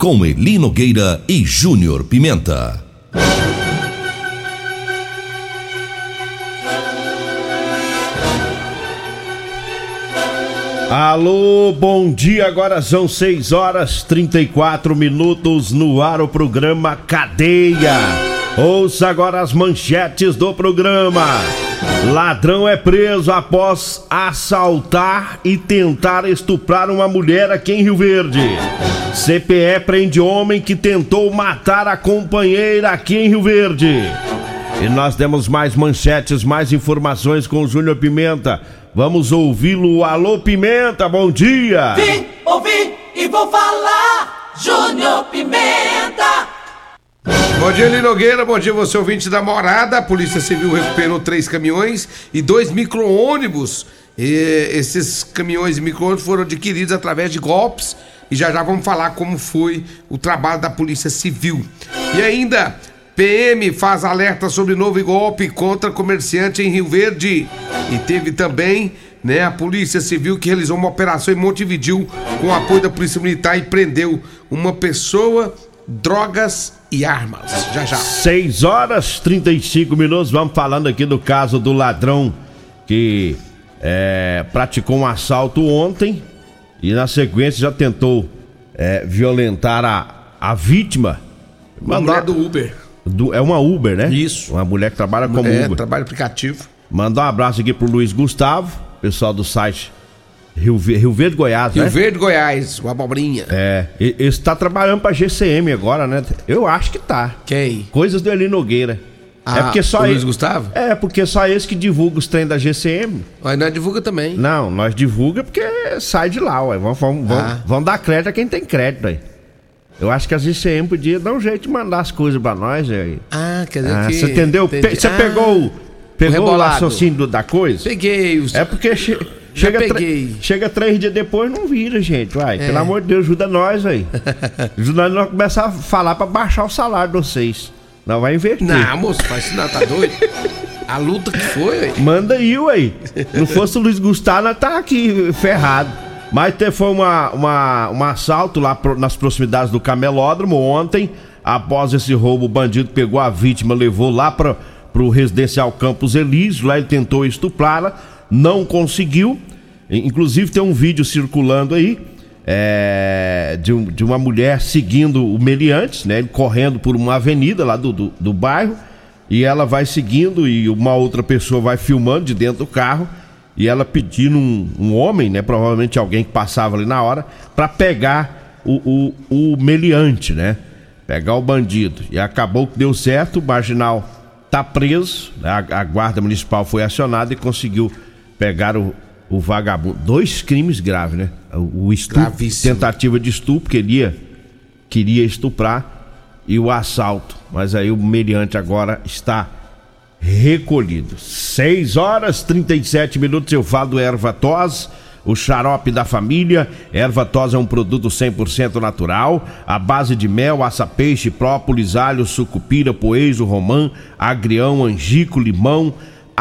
Com Eli Nogueira e Júnior Pimenta. Alô, bom dia. Agora são 6 horas 34 minutos no ar o programa Cadeia. Ouça agora as manchetes do programa. Ladrão é preso após assaltar e tentar estuprar uma mulher aqui em Rio Verde. CPE prende homem que tentou matar a companheira aqui em Rio Verde. E nós demos mais manchetes, mais informações com o Júnior Pimenta. Vamos ouvi-lo. Alô, Pimenta, bom dia! Vim, ouvi e vou falar, Júnior Pimenta! Bom dia, Lino Nogueira. Bom dia, você ouvinte da morada. A Polícia Civil recuperou três caminhões e dois micro-ônibus. Esses caminhões e micro-ônibus foram adquiridos através de golpes. E já já vamos falar como foi o trabalho da Polícia Civil. E ainda, PM faz alerta sobre novo golpe contra comerciante em Rio Verde. E teve também né, a Polícia Civil que realizou uma operação em Montevidil com o apoio da Polícia Militar e prendeu uma pessoa, drogas e armas. Já já. 6 horas 35 minutos. Vamos falando aqui do caso do ladrão que é, praticou um assalto ontem e na sequência já tentou é, violentar a, a vítima. Mulher do Uber. Do, é uma Uber, né? Isso. Uma mulher que trabalha como é, Uber. trabalho aplicativo. Mandar um abraço aqui pro Luiz Gustavo, pessoal do site Rio, Rio Verde Goiás, Rio né? Verde, Goiás, uma abobrinha. É, ele está trabalhando pra GCM agora, né? Eu acho que tá. Quem? Coisas do Eli Nogueira. Ah, é porque só o Luiz Gustavo? É, porque só esse que divulga os trem da GCM. Mas nós divulga também. Não, nós divulga porque sai de lá, ué. Vamos, vamos, Ah. vamos dar crédito a quem tem crédito aí. Eu acho que a GCM podia dar um jeito de mandar as coisas pra nós aí. Ah, quer dizer Ah, que. você entendeu? Pe-. Você Ah, pegou, o- pegou o rebolado. raciocínio da coisa? Peguei os. É porque che- chega, peguei. chega três dias depois não vira, gente. Vai, É. pelo amor de Deus, ajuda nós aí. ajuda nós a começar a falar pra baixar o salário de vocês. Não vai investir. Não, moço, faz isso não, tá doido? A luta que foi, ué. Manda aí, ué. Não fosse o Luiz Gustavo, nós tá aqui ferrado. Mas foi uma, uma, um assalto lá nas proximidades do camelódromo ontem. Após esse roubo, o bandido pegou a vítima, levou lá para pro residencial Campos Elísio. Lá ele tentou estuprá-la, não conseguiu. Inclusive tem um vídeo circulando aí é, de, um- de uma mulher seguindo o meliante, né? Correndo por uma avenida lá do, do, do bairro. E ela vai seguindo e uma outra pessoa vai filmando de dentro do carro. E ela pedindo um, um homem, né? Provavelmente alguém que passava ali na hora, para pegar o, o, o meliante, né? Pegar o bandido. E acabou que deu certo, o marginal tá preso. né? A, a guarda municipal foi acionada e conseguiu pegar o, o vagabundo. Dois crimes graves, né? O, o estupro, Gravíssimo. tentativa de estupro, queria, queria estuprar e o assalto. Mas aí o meliante agora está recolhido. 6 horas 37 minutos. Eu falo do erva tos, o xarope da família. Erva tos é um produto 100% natural, à base de mel, aça-peixe, própolis, alho, sucupira, poejo, romã, agrião, angico, limão,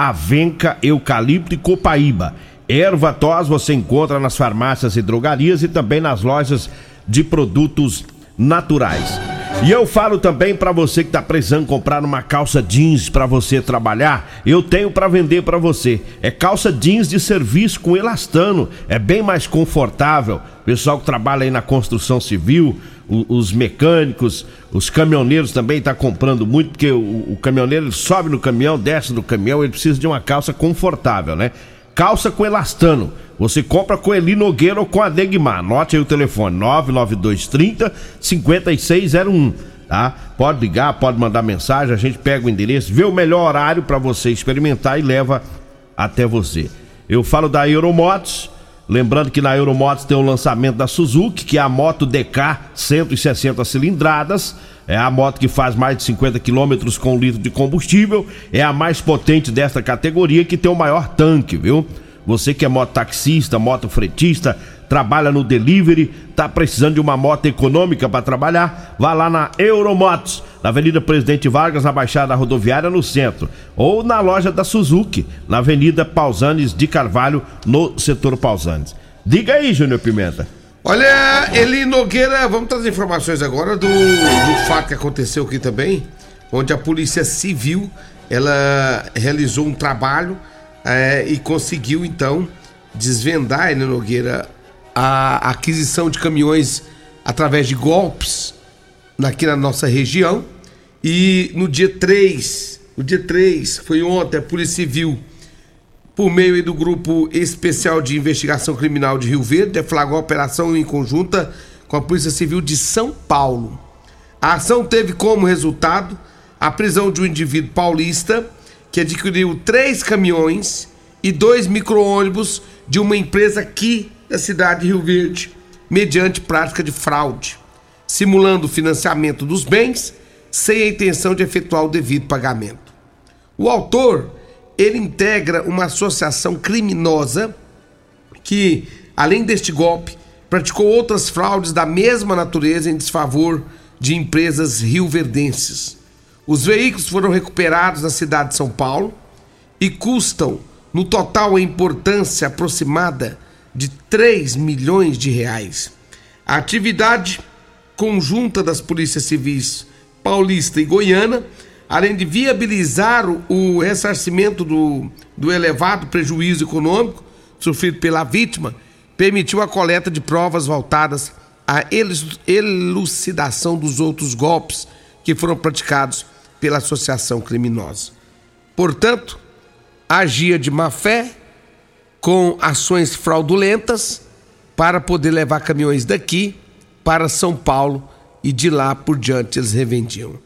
avenca, eucalipto e copaíba. Erva tos você encontra nas farmácias e drogarias e também nas lojas de produtos naturais. E eu falo também para você que tá precisando comprar uma calça jeans para você trabalhar, eu tenho para vender para você. É calça jeans de serviço com elastano, é bem mais confortável. Pessoal que trabalha aí na construção civil, os mecânicos, os caminhoneiros também tá comprando muito, porque o, o caminhoneiro sobe no caminhão, desce do caminhão, ele precisa de uma calça confortável, né? Calça com elastano. Você compra com Eli Nogueira ou com a Degmar. Anote aí o telefone: 99230 5601. Tá? Pode ligar, pode mandar mensagem, a gente pega o endereço, vê o melhor horário para você experimentar e leva até você. Eu falo da Euromotos, lembrando que na Euromotos tem o lançamento da Suzuki, que é a moto DK 160 cilindradas. É a moto que faz mais de 50 quilômetros com um litro de combustível. É a mais potente desta categoria que tem o maior tanque, viu? Você que é mototaxista, motofretista, trabalha no delivery, tá precisando de uma moto econômica para trabalhar, vá lá na Euromotos, na Avenida Presidente Vargas, na Baixada Rodoviária, no centro, ou na loja da Suzuki, na Avenida Pausanes de Carvalho, no setor Pausanes. Diga aí, Júnior Pimenta. Olha, Eli Nogueira, vamos trazer informações agora do, do fato que aconteceu aqui também, onde a Polícia Civil ela realizou um trabalho é, e conseguiu então desvendar, Eli Nogueira, a aquisição de caminhões através de golpes aqui na nossa região. E no dia 3, no dia 3, foi ontem, a Polícia Civil por meio do Grupo Especial de Investigação Criminal de Rio Verde, deflagrou a operação em conjunta com a Polícia Civil de São Paulo. A ação teve como resultado a prisão de um indivíduo paulista que adquiriu três caminhões e dois micro-ônibus de uma empresa aqui da cidade de Rio Verde, mediante prática de fraude, simulando o financiamento dos bens sem a intenção de efetuar o devido pagamento. O autor ele integra uma associação criminosa que, além deste golpe, praticou outras fraudes da mesma natureza em desfavor de empresas rioverdenses. Os veículos foram recuperados na cidade de São Paulo e custam, no total, a importância aproximada de 3 milhões de reais. A atividade conjunta das polícias civis paulista e goiana além de viabilizar o, ressarcimento do, do elevado prejuízo econômico sofrido pela vítima, permitiu a coleta de provas voltadas à elucidação dos outros golpes que foram praticados pela associação criminosa. Portanto, agia de má fé com ações fraudulentas para poder levar caminhões daqui para São Paulo e de lá por diante eles revendiam.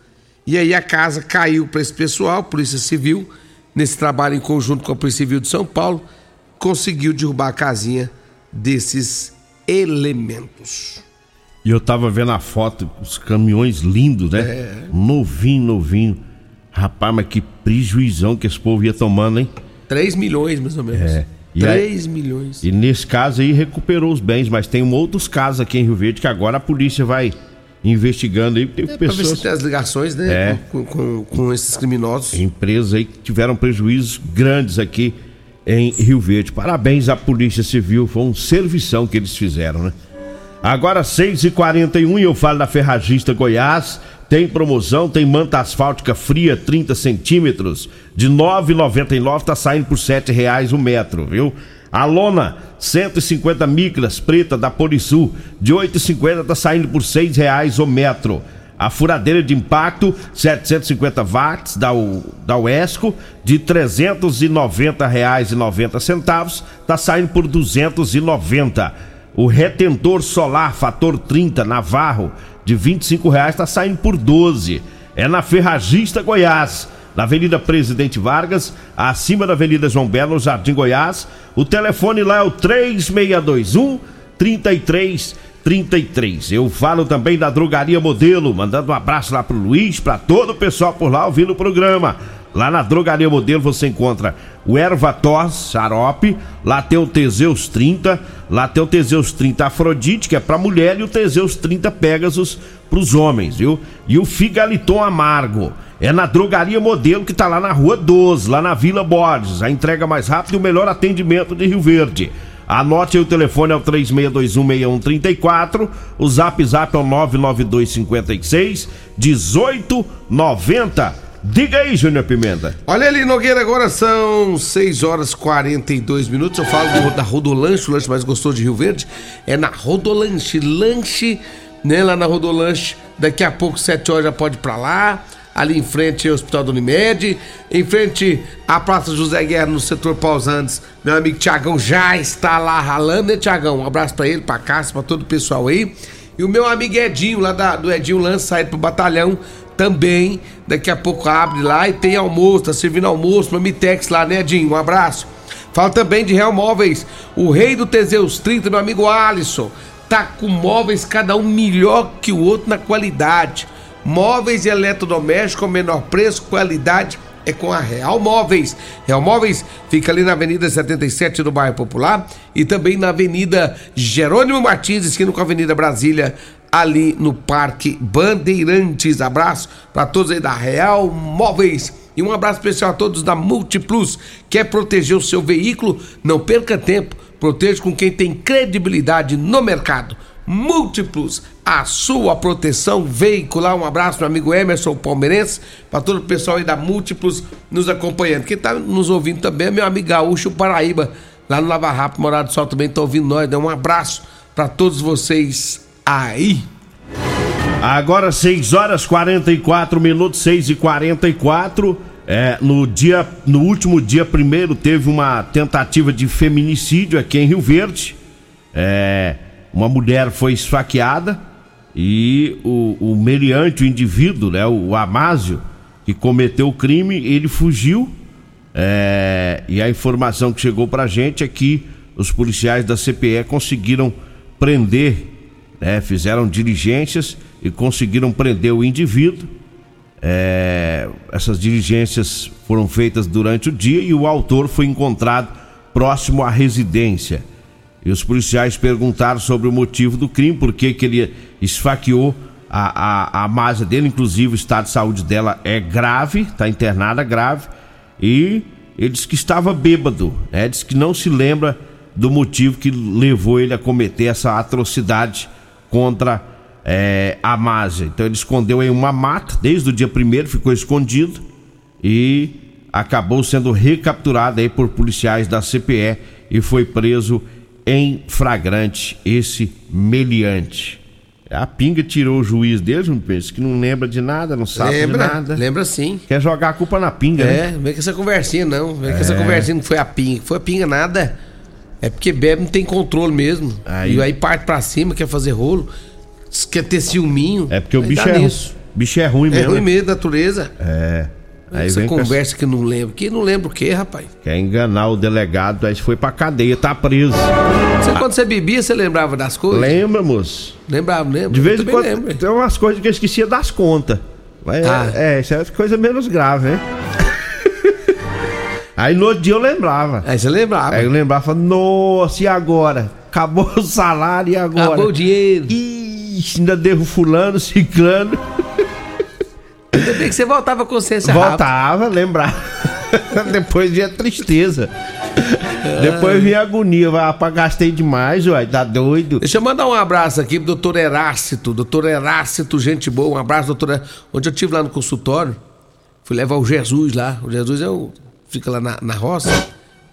E aí a casa caiu para esse pessoal, Polícia Civil, nesse trabalho em conjunto com a Polícia Civil de São Paulo, conseguiu derrubar a casinha desses elementos. E eu tava vendo a foto, os caminhões lindos, né? É. Novinho, novinho. Rapaz, mas que prejuizão que esse povo ia tomando, hein? 3 milhões, mais ou menos. É. 3 milhões. E nesse caso aí recuperou os bens, mas tem outros casos aqui em Rio Verde que agora a polícia vai investigando aí. Tem é, pessoas. Pra ver se tem as ligações, né? É, com, com, com, esses criminosos. Empresas aí que tiveram prejuízos grandes aqui em Rio Verde. Parabéns à Polícia Civil, foi um servição que eles fizeram, né? Agora 6h41 e eu falo da Ferragista Goiás. Tem promoção, tem manta asfáltica fria 30 centímetros de 9,99 tá saindo por R$ reais o metro, viu? A lona, 150 micras, preta da Polisul, de 8,50 tá saindo por seis reais o metro. A furadeira de impacto, 750 watts da, U, da UESCO, de R$ 390,90 tá saindo por 290. O retentor solar fator 30 Navarro, de 25 reais tá saindo por 12. É na Ferragista Goiás na Avenida Presidente Vargas, acima da Avenida João Belo, Jardim Goiás. O telefone lá é o 3621 3333. Eu falo também da Drogaria Modelo, mandando um abraço lá pro Luiz, para todo o pessoal por lá ouvindo o programa. Lá na Drogaria Modelo você encontra o Ervatos Xarope, lá tem o Teseus 30, lá tem o Teseus 30 Afrodite, que é pra mulher, e o Teseus 30 Pegasus pros homens, viu? E o Figaliton Amargo. É na Drogaria Modelo que tá lá na Rua 12, lá na Vila Borges. A entrega mais rápida e o melhor atendimento de Rio Verde. Anote aí o telefone é o 36216134, o Zap Zap é o 99256 1890. Diga aí, Júnior Pimenta. Olha ali, Nogueira, agora são 6 horas 42 minutos. Eu falo do, da Rodolanche, o lanche mais gostoso de Rio Verde. É na Rodolanche. Lanche, né, lá na Rodolanche. Daqui a pouco, 7 horas, já pode ir pra lá. Ali em frente ao Hospital do Unimed. Em frente à Praça José Guerra, no setor Pausantes. Meu amigo Tiagão já está lá ralando, né, Tiagão? Um abraço pra ele, pra Cássio, pra todo o pessoal aí. E o meu amigo Edinho, lá da, do Edinho Lance, saindo pro batalhão também. Daqui a pouco abre lá e tem almoço, tá servindo almoço no Mitex lá, né, Edinho? Um abraço. Fala também de Real Móveis, o rei do Teseus 30, meu amigo Alisson. Tá com móveis cada um melhor que o outro na qualidade. Móveis e eletrodomésticos menor preço, qualidade é com a Real Móveis. Real Móveis fica ali na Avenida 77 do Bairro Popular e também na Avenida Jerônimo Martins, esquina com a Avenida Brasília, ali no Parque Bandeirantes. Abraço para todos aí da Real Móveis. E um abraço especial a todos da Multiplus. Quer proteger o seu veículo? Não perca tempo. Proteja com quem tem credibilidade no mercado. Múltiplos, a sua proteção veicular. Um abraço, meu amigo Emerson Palmeirense, para todo o pessoal aí da Múltiplos nos acompanhando. Quem tá nos ouvindo também é meu amigo Gaúcho Paraíba, lá no Lava Rápido, Morado do Sol também tá ouvindo nós. Dá um abraço para todos vocês aí. Agora 6 horas 44 minutos, 6 e 44 é, no dia, no último dia primeiro teve uma tentativa de feminicídio aqui em Rio Verde. É, uma mulher foi esfaqueada e o, o meliante, o indivíduo, né, o, o Amásio, que cometeu o crime, ele fugiu. É, e a informação que chegou pra gente é que os policiais da CPE conseguiram prender, né, fizeram diligências e conseguiram prender o indivíduo. É, essas diligências foram feitas durante o dia e o autor foi encontrado próximo à residência. E os policiais perguntaram sobre o motivo do crime, por que ele esfaqueou a, a, a masa dele, inclusive o estado de saúde dela é grave, está internada grave, e ele disse que estava bêbado, né? Que não se lembra do motivo que levou ele a cometer essa atrocidade contra é, a Másia. Então ele escondeu em uma mata, desde o dia primeiro ficou escondido e acabou sendo recapturado aí por policiais da CPE e foi preso em flagrante esse meliante. A pinga tirou o juiz dele, não pensa que não lembra de nada, não sabe lembra, de nada. Lembra sim. Quer jogar a culpa na pinga, É, né? vem com essa conversinha não. Vem com É. essa conversinha não foi a pinga. Foi a pinga nada. É porque bebe não tem controle mesmo. Aí- E aí parte pra cima, quer fazer rolo, quer ter ciúminho. É porque o bicho é, nisso. bicho é ruim É mesmo. ruim né? mesmo, natureza. É. Aí essa vem com conversa que não lembro. Que não lembra o quê, rapaz? Quer enganar o delegado, aí foi pra cadeia, tá preso. Você, quando você bebia, você lembrava das coisas? Lembra, moço? Lembrava, lembra? De vez em quando lembro. tem umas coisas que eu esquecia das contas. Mas Ah. é, é, isso é coisa menos grave, né? Aí no outro dia eu lembrava. Aí você lembrava. Aí eu lembrava, falava, nossa, e agora? Acabou o salário e agora? Acabou o dinheiro. Ixi, ainda devo fulano, ciclano. Ainda bem que você voltava com consciência. Voltava, lembrava. Depois vinha tristeza. Depois vinha agonia. Rapaz, gastei demais, uai, tá doido. Deixa eu mandar um abraço aqui pro doutor Herácito. Doutor Herácito, gente boa. Um abraço, doutor Herácito. Onde eu tive lá no consultório, fui levar o Jesus lá. O Jesus é o, fica lá na, na roça.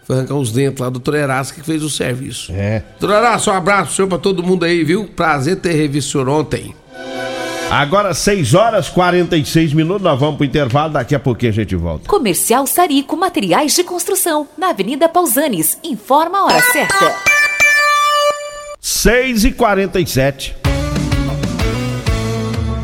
Foi arrancar uns dentes lá. O doutor Herácito que fez o serviço. É. Doutor Herácito, um abraço senhor, pra todo mundo aí, viu? Prazer ter revisto o senhor ontem. Agora 6 horas 46 minutos, nós vamos pro intervalo, daqui a pouquinho a gente volta. Comercial Sarico Materiais de Construção, na Avenida Pausanes. Informa a hora certa. 6 e 47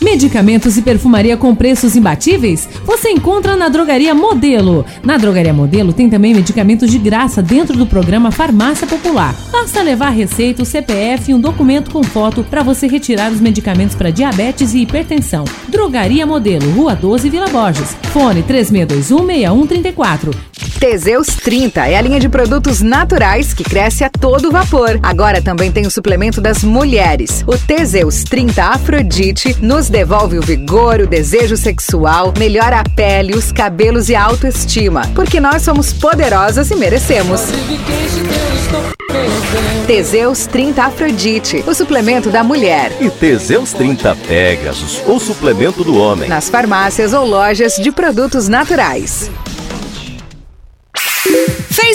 Medicamentos e perfumaria com preços imbatíveis? Você encontra na Drogaria Modelo. Na Drogaria Modelo tem também medicamentos de graça dentro do programa Farmácia Popular. Basta levar receita, o CPF e um documento com foto para você retirar os medicamentos para diabetes e hipertensão. Drogaria Modelo, Rua 12, Vila Borges. Fone 36216134. Teseus 30 é a linha de produtos naturais que cresce a todo vapor. Agora também tem o suplemento das mulheres. O Teseus 30 Afrodite nos devolve o vigor, o desejo sexual, melhora a pele, os cabelos e a autoestima. Porque nós somos poderosas e merecemos. Teseus 30 Afrodite, o suplemento da mulher. E Teseus 30 Pegasus, o suplemento do homem. Nas farmácias ou lojas de produtos naturais.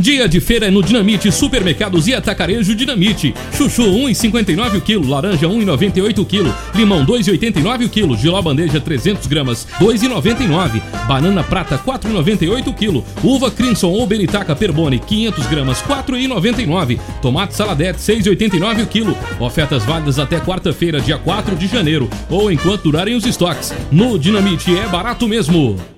Dia de feira é no Dinamite Supermercados e Atacarejo Dinamite. Chuchu 1,59 o quilo, laranja 1,98 o quilo, limão 2,89 o quilo, giló bandeja 300 gramas 2,99, banana prata 4,98 o quilo, uva Crimson ou Benitaca Perbone 500 gramas 4,99, tomate saladete 6,89 o quilo. Ofertas válidas até quarta-feira, dia 4 de janeiro, ou enquanto durarem os estoques. No Dinamite é barato mesmo.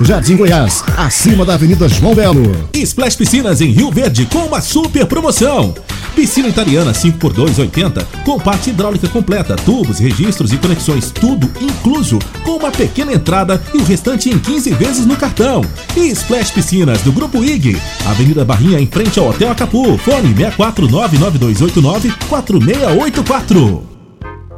Jardim Goiás, acima da Avenida João Belo. Splash Piscinas em Rio Verde com uma super promoção. Piscina italiana 5x2 80 com parte hidráulica completa, tubos, registros e conexões, tudo incluso, com uma pequena entrada e o restante em 15 vezes no cartão. E Splash Piscinas do Grupo IG, Avenida Barrinha em frente ao Hotel Acapu, fone 6499289 4684.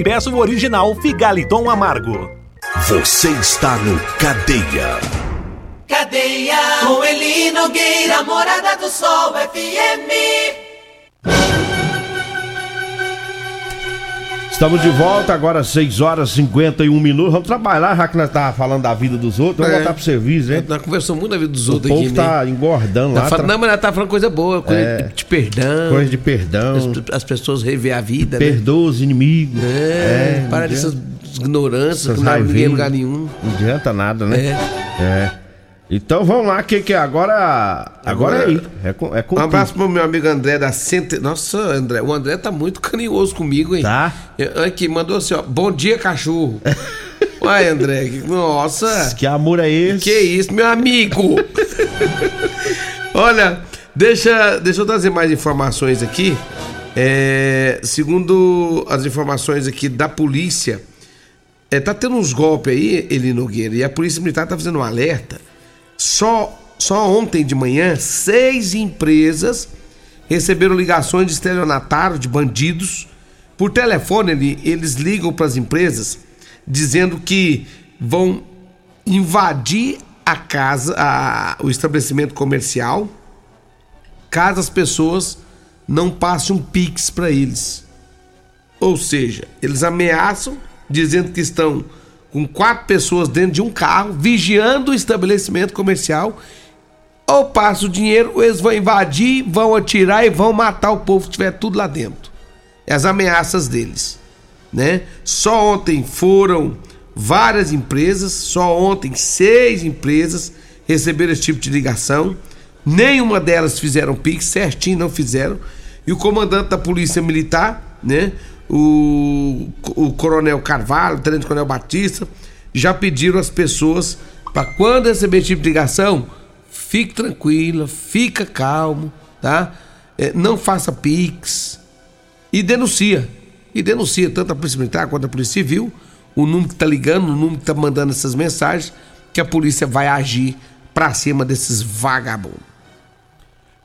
e peça o original Figaliton Amargo. Você está no Cadeia. Cadeia, com Eli Nogueira, Morada do Sol FM. Estamos de volta, agora 6 horas e 51 minutos. Vamos trabalhar, já que nós estávamos falando da vida dos outros. Vamos É. voltar pro serviço, hein? Nós conversamos muito da vida dos O outros povo aqui, tá né? engordando Tá lá. falando- tra- Não, mas ela tá falando coisa boa, coisa É. de perdão. Coisa de perdão. As, as pessoas rever a vida, né? Perdoa os inimigos. É, para não dessas ignorâncias que não leva ninguém lugar nenhum. Não adianta nada, né? É. Então vamos lá, que que é? Agora. Agora é aí. É com, é com Um abraço pro meu amigo André da Cente... Nossa, André, o André tá muito carinhoso comigo, hein? Tá. Eu- Aqui, mandou assim, ó. Bom dia, cachorro. Uai, André, nossa. Que amor é esse? Que isso, meu amigo? Olha, deixa, deixa eu trazer mais informações aqui. É, segundo as informações aqui da polícia, É, tá tendo uns golpes aí, Eli Nogueira, e a Polícia Militar tá fazendo um alerta. Só, só ontem de manhã, seis empresas receberam ligações de estelionatário, de bandidos. Por telefone, ele, eles ligam para as empresas dizendo que vão invadir a casa, a, o estabelecimento comercial, caso as pessoas não passem um pix para eles. Ou seja, eles ameaçam dizendo que estão com quatro pessoas dentro de um carro, vigiando o estabelecimento comercial. Ou passa o dinheiro, eles vão invadir, vão atirar e vão matar o povo que estiver tudo lá dentro. É as ameaças deles, né? Só ontem foram várias empresas, só ontem seis empresas receberam esse tipo de ligação. Nenhuma delas fizeram Pix, certinho não fizeram. E o comandante da Polícia Militar, né? O, o Coronel Carvalho, o Tenente Coronel Batista, já pediram às pessoas para quando receber esse tipo de ligação, fique tranquila, fica calmo, tá? É, não faça pix e denuncia. E denuncia tanto a Polícia Militar quanto a Polícia Civil, o número que tá ligando, o número que tá mandando essas mensagens, que a polícia vai agir pra cima desses vagabundos.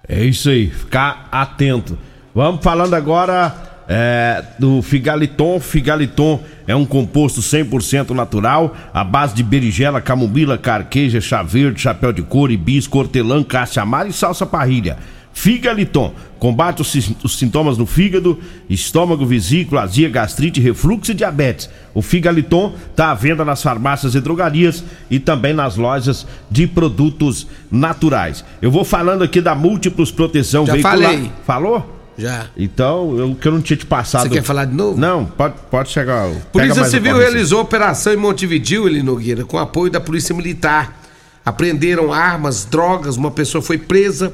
É isso aí, ficar atento. Vamos falando agora é, do Figaliton. Figaliton é um composto 100% natural, à base de berigela, camomila, carqueja, chá verde, chapéu de couro, hibisco, hortelã, caça amara e salsa parrilha. Figaliton combate os, os, sintomas no fígado, estômago, vesícula, azia, gastrite, refluxo e diabetes. O Figaliton está à venda nas farmácias e drogarias e também nas lojas de produtos naturais. Eu vou falando aqui da Múltiplos Proteção Já Veicular. falei. Falou? Já. Então, eu que eu não tinha te passado. Você quer falar de novo? Não, pode, pode chegar. Polícia Civil realizou operação em Montevidil, Eli Nogueira, com apoio da Polícia Militar. Apreenderam armas, drogas, uma pessoa foi presa.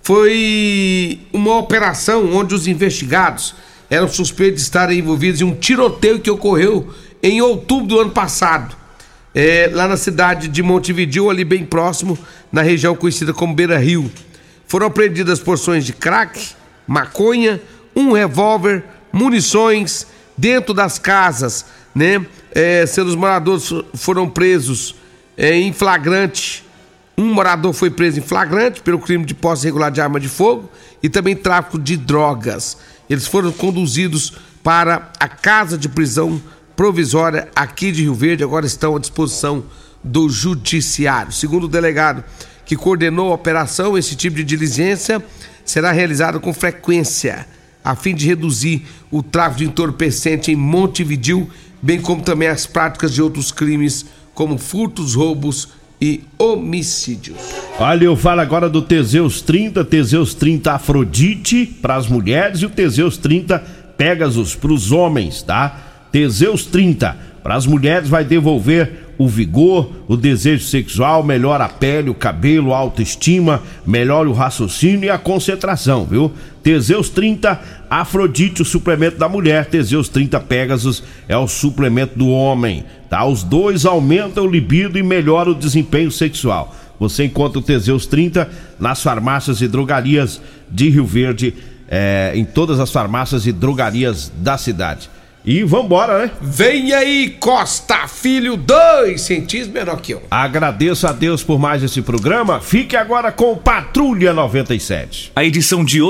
Foi uma operação onde os investigados eram suspeitos de estarem envolvidos em um tiroteio que ocorreu em outubro do ano passado. É, lá na cidade de Montevidil, ali bem próximo, na região conhecida como Beira Rio. Foram apreendidas porções de crack, maconha, um revólver, munições dentro das casas, né? É, seus moradores foram presos é, em flagrante. Um morador foi preso em flagrante pelo crime de posse irregular de arma de fogo e também tráfico de drogas. Eles foram conduzidos para a casa de prisão provisória aqui de Rio Verde, agora estão à disposição do judiciário. Segundo o delegado que coordenou a operação, esse tipo de diligência será realizado com frequência, a fim de reduzir o tráfico de entorpecente em Montevidil, bem como também as práticas de outros crimes, como furtos, roubos e homicídios. Olha, eu falo agora do Teseus 30, Teseus 30 Afrodite para as mulheres e o Teseus 30 Pegasus para os homens, tá? Teseus 30 para as mulheres vai devolver o vigor, o desejo sexual, melhora a pele, o cabelo, a autoestima, melhora o raciocínio e a concentração, viu? Teseus 30 Afrodite, o suplemento da mulher, Teseus 30 Pegasus é o suplemento do homem, tá? Os dois aumentam o libido e melhoram o desempenho sexual. Você encontra o Teseus 30 nas farmácias e drogarias de Rio Verde, é, em todas as farmácias e drogarias da cidade. E vambora, né? Vem aí, Costa Filho, dois centímetros menor que eu. Agradeço a Deus por mais esse programa. Fique agora com Patrulha 97. A edição de hoje